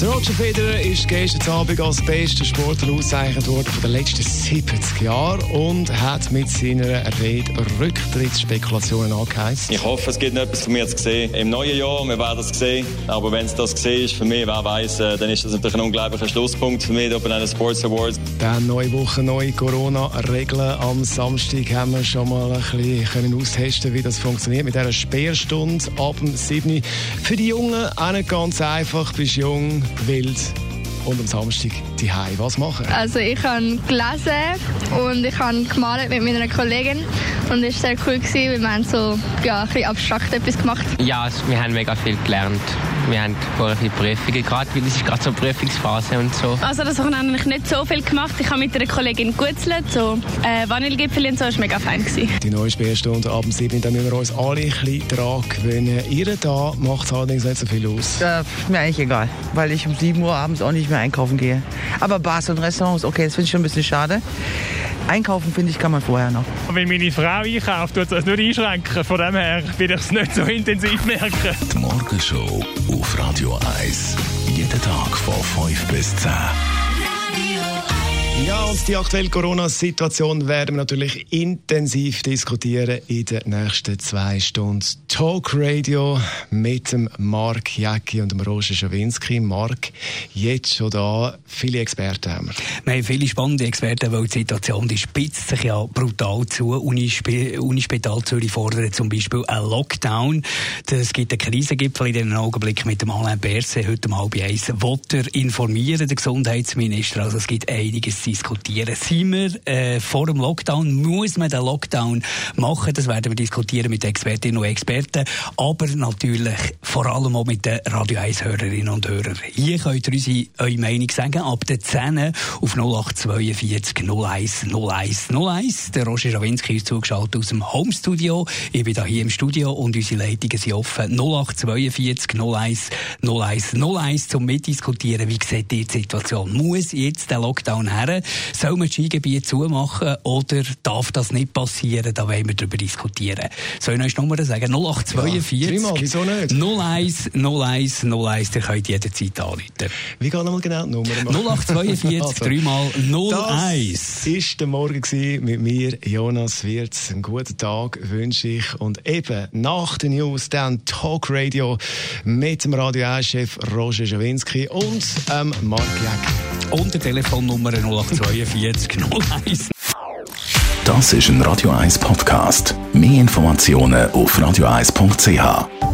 der Roger Federer ist gestern Abend als bester Sportler ausgezeichnet worden von den letzten 70 Jahren und hat mit seiner Rede Rücktrittsspekulationen angeheizt. Ich hoffe, es gibt etwas von mir zu sehen. Im neuen Jahr, wir werden es sehen. Aber wenn es das gesehen ist für mich, wer weiß, äh, dann ist das natürlich ein unglaublicher Schlusspunkt für mich bei den Sports Awards. Dann neue Woche, neue Corona-Regeln. Am Samstag haben wir schon mal ein bisschen austesten wie das funktioniert mit dieser Sperrstunde ab dem 7. Für die Jungen auch nicht ganz einfach. Bist jung, wild und am Samstag die Was machen? Also ich habe gelesen und ich habe gemalt mit meiner Kollegin und es war sehr cool, gewesen, weil wir haben so ja, ein bisschen abstrakt etwas gemacht. Ja, wir haben mega viel gelernt. Wir haben vorher viele Prüfungen gehabt, weil es ist gerade so eine Prüfungsphase und so. Also das habe ich nicht so viel gemacht. Ich habe mit einer Kollegin gutzelt, so äh, Vanillegipfel und so, das war mega fein. Gewesen. Die neue Sperrstunde ab dem 7. Da müssen wir uns alle ein bisschen dran gewöhnen. Ihr da macht allerdings nicht so viel aus. Äh, mir eigentlich egal, weil ich um 7 Uhr abends auch nicht mehr einkaufen gehe. Aber Bars und Restaurants, okay, das finde ich schon ein bisschen schade. Einkaufen, finde ich, kann man vorher noch. Wenn meine Frau einkauft, tut es das nur einschränken. Von dem her will ich es nicht so intensiv merken. Die Morgenshow auf Radio 1. Jeden Tag von 5 bis 10. Ja, und die aktuelle Corona-Situation werden wir natürlich intensiv diskutieren in den nächsten zwei Stunden. Talk Radio mit dem Mark Jäcki und dem Roger Schawinski. Mark, jetzt schon da, viele Experten haben wir. Wir haben viele spannende Experten, weil die Situation die spitzt sich ja brutal zu. Unispital Uni Zürich fordert zum Beispiel einen Lockdown. Es gibt einen Krisengipfel in diesem Augenblick mit dem Alain Berset heute um halb eins. Wollt er informieren, der Gesundheitsminister? Also es gibt einiges diskutieren. Sind wir äh, vor dem Lockdown? Muss man den Lockdown machen? Das werden wir diskutieren mit Expertinnen und Experten. Aber natürlich vor allem auch mit den Radio 1 Hörerinnen und Hörern. Hier könnt ihr uns eure Meinung sagen. Ab der 10 auf 0842 01 01 01. Der Roger Schawinski ist zugeschaltet aus dem Homestudio. Ich bin hier im Studio und unsere Leitungen sind offen. 0842 01 01 01 zum Mitdiskutieren. Wie sieht die Situation? Muss jetzt der Lockdown her? Soll man das Skigebiet zumachen oder darf das nicht passieren? Da wollen wir darüber diskutieren. Soll ich noch Nummer sagen? 0842 ja, wieso nicht? 01 01 01. Ihr könnt jederzeit anrufen. Wie geht nochmal genau die Nummer? 0842 also, dreimal 01. Das war der Morgen mit mir, Jonas Wirz. Einen guten Tag wünsche ich. Und eben nach den News dann Talk Radio mit dem Radio 1-Chef Roger Schawinski und ähm, Mark Jäck. Und der Telefonnummer 0842 01. Das ist ein Radio 1 Podcast. Mehr Informationen auf radio1.ch.